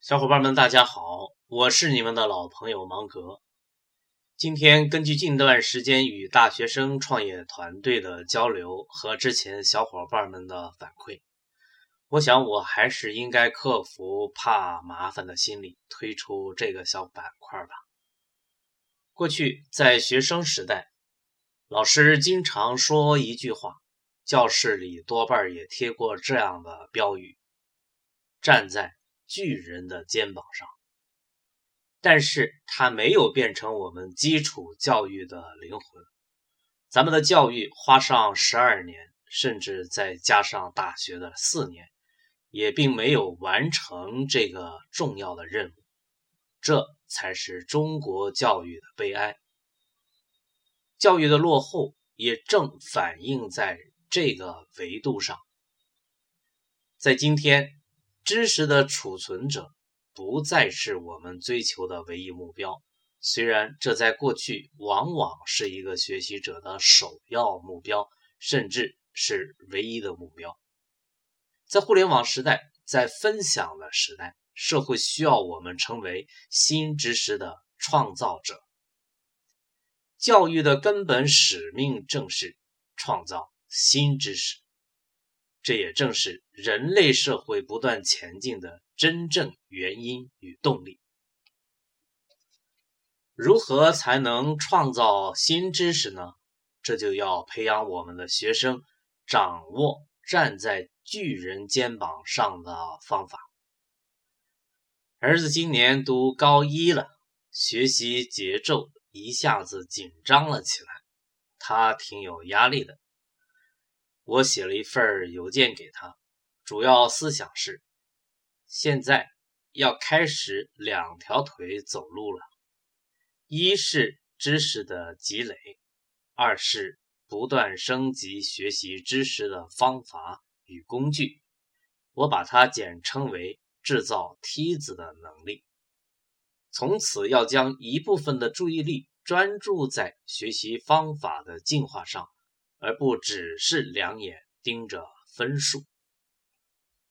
小伙伴们，大家好，我是你们的老朋友芒格。今天根据近段时间与大学生创业团队的交流和之前小伙伴们的反馈，我想我还是应该克服怕麻烦的心理，推出这个小板块吧。过去在学生时代，老师经常说一句话，教室里多半也贴过这样的标语：“站在巨人的肩膀上。”但是它没有变成我们基础教育的灵魂。咱们的教育花上十二年，甚至再加上大学的四年，也并没有完成这个重要的任务。这才是中国教育的悲哀。教育的落后也正反映在这个维度上。在今天，知识的储存者。不再是我们追求的唯一目标，虽然这在过去往往是一个学习者的首要目标，甚至是唯一的目标。在互联网时代，在分享的时代，社会需要我们成为新知识的创造者。教育的根本使命正是创造新知识。这也正是人类社会不断前进的真正原因与动力。如何才能创造新知识呢？这就要培养我们的学生掌握站在巨人肩膀上的方法。儿子今年读高一了，学习节奏一下子紧张了起来，他挺有压力的。我写了一份邮件给他，主要思想是：现在要开始两条腿走路了，一是知识的积累，二是不断升级学习知识的方法与工具。我把它简称为制造梯子的能力。从此要将一部分的注意力专注在学习方法的进化上。而不只是两眼盯着分数。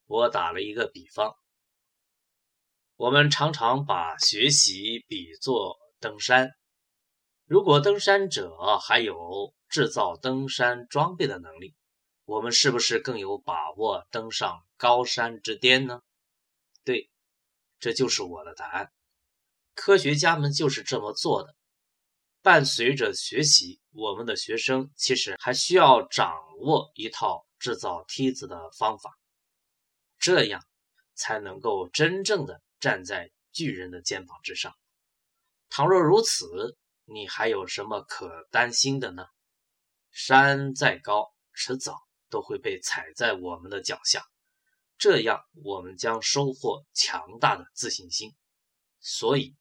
我打了一个比方，我们常常把学习比作登山。如果登山者还有制造登山装备的能力，我们是不是更有把握登上高山之巅呢？对，这就是我的答案。科学家们就是这么做的。伴随着学习，我们的学生其实还需要掌握一套制造梯子的方法，这样才能够真正的站在巨人的肩膀之上。倘若如此，你还有什么可担心的呢？山再高，迟早都会被踩在我们的脚下，这样我们将收获强大的自信心。所以，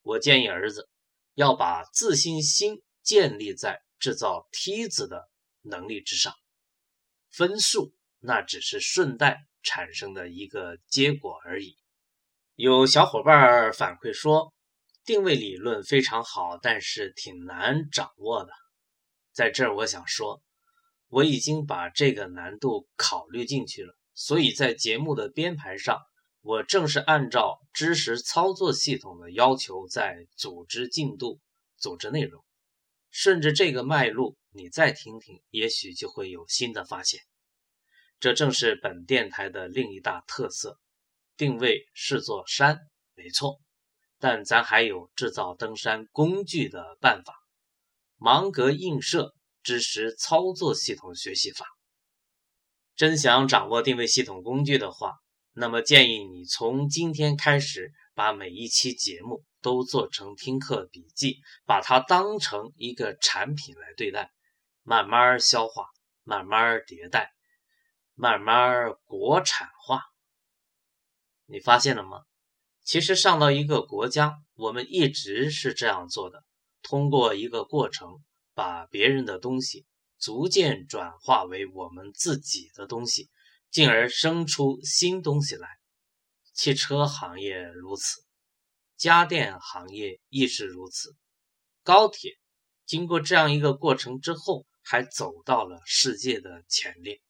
我建议儿子。要把自信心建立在制造梯子的能力之上，分数那只是顺带产生的一个结果而已。有小伙伴反馈说，定位理论非常好，但是挺难掌握的。在这儿，我想说，我已经把这个难度考虑进去了，所以在节目的编排上。我正是按照知识操作系统的要求在组织进度、组织内容。顺着这个脉络，你再听听，也许就会有新的发现。这正是本电台的另一大特色：定位是座山，没错，但咱还有制造登山工具的办法。芒格映射知识操作系统学习法。真想掌握定位系统工具的话。那么建议你从今天开始，把每一期节目都做成听课笔记，把它当成一个产品来对待，慢慢消化，慢慢迭代，慢慢国产化。你发现了吗？其实上到一个国家，我们一直是这样做的，通过一个过程，把别人的东西逐渐转化为我们自己的东西。进而生出新东西来。汽车行业如此家电行业亦是如此。高铁经过这样一个过程之后还走到了世界的前列。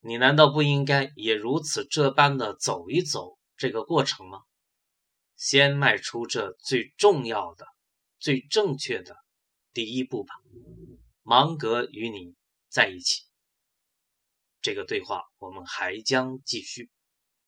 你难道不应该也如此这般的走一走这个过程吗？先迈出这最重要的最正确的第一步吧。芒格与你在一起。这个对话我们还将继续。